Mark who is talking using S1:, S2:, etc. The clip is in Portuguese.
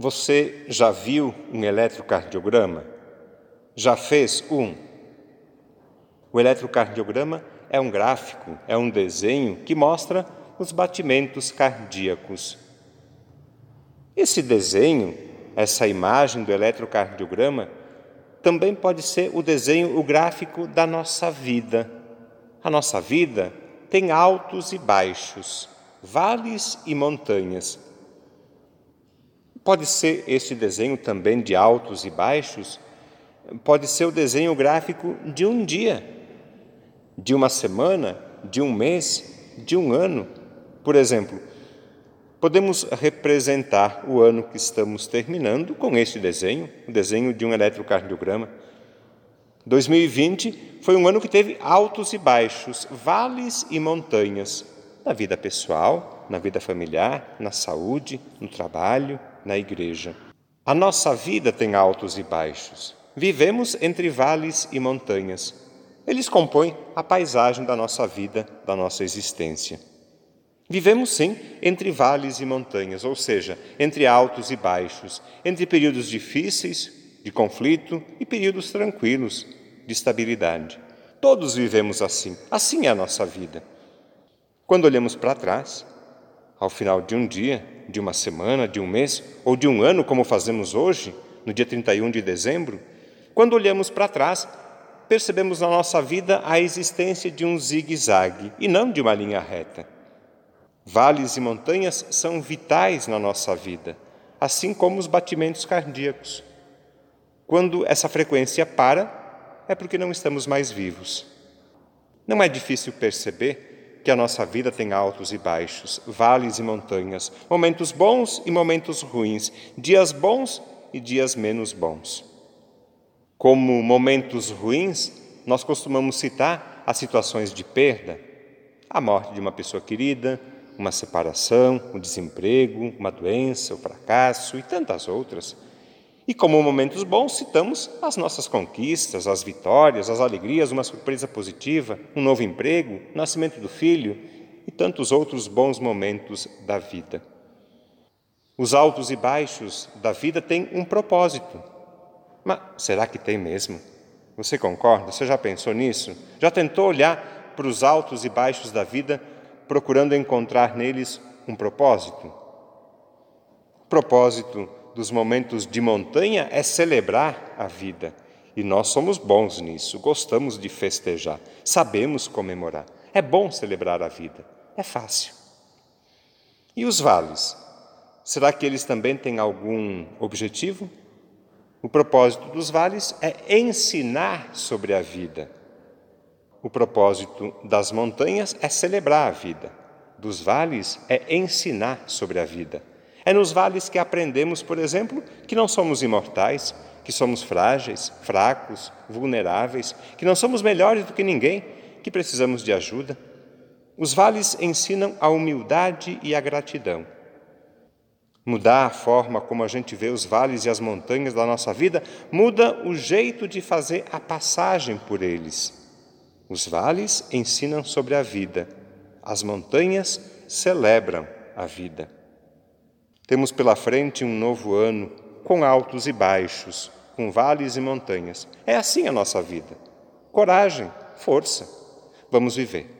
S1: Você já viu um eletrocardiograma? Já fez um? O eletrocardiograma é um gráfico, é um desenho que mostra os batimentos cardíacos. Esse desenho, essa imagem do eletrocardiograma, também pode ser o desenho, o gráfico da nossa vida. A nossa vida tem altos e baixos, vales e montanhas. Pode ser este desenho também de altos e baixos, pode ser o desenho gráfico de um dia, de uma semana, de um mês, de um ano. Por exemplo, podemos representar o ano que estamos terminando com este desenho, o desenho de um eletrocardiograma. 2020 foi um ano que teve altos e baixos, vales e montanhas, na vida pessoal, na vida familiar, na saúde, no trabalho, na igreja. A nossa vida tem altos e baixos. Vivemos entre vales e montanhas. Eles compõem a paisagem da nossa vida, da nossa existência. Vivemos sim entre vales e montanhas, ou seja, entre altos e baixos, entre períodos difíceis, de conflito e períodos tranquilos, de estabilidade. Todos vivemos assim, assim é a nossa vida. Quando olhamos para trás, ao final de um dia, de uma semana, de um mês ou de um ano, como fazemos hoje, no dia 31 de dezembro, quando olhamos para trás, percebemos na nossa vida a existência de um zigue-zague e não de uma linha reta. Vales e montanhas são vitais na nossa vida, assim como os batimentos cardíacos. Quando essa frequência para, é porque não estamos mais vivos. Não é difícil perceber que a nossa vida tem altos e baixos, vales e montanhas, momentos bons e momentos ruins, dias bons e dias menos bons. Como momentos ruins, nós costumamos citar as situações de perda, a morte de uma pessoa querida, uma separação, o um desemprego, uma doença, o um fracasso e tantas outras. E como momentos bons, citamos as nossas conquistas, as vitórias, as alegrias, uma surpresa positiva, um novo emprego, o nascimento do filho e tantos outros bons momentos da vida. Os altos e baixos da vida têm um propósito. Mas será que tem mesmo? Você concorda? Você já pensou nisso? Já tentou olhar para os altos e baixos da vida procurando encontrar neles um propósito? Propósito dos momentos de montanha é celebrar a vida. E nós somos bons nisso, gostamos de festejar, sabemos comemorar. É bom celebrar a vida, é fácil. E os vales? Será que eles também têm algum objetivo? O propósito dos vales é ensinar sobre a vida. O propósito das montanhas é celebrar a vida. Dos vales é ensinar sobre a vida. É nos vales que aprendemos, por exemplo, que não somos imortais, que somos frágeis, fracos, vulneráveis, que não somos melhores do que ninguém, que precisamos de ajuda. Os vales ensinam a humildade e a gratidão. Mudar a forma como a gente vê os vales e as montanhas da nossa vida muda o jeito de fazer a passagem por eles. Os vales ensinam sobre a vida, as montanhas celebram a vida. Temos pela frente um novo ano, com altos e baixos, com vales e montanhas. É assim a nossa vida. Coragem, força. Vamos viver.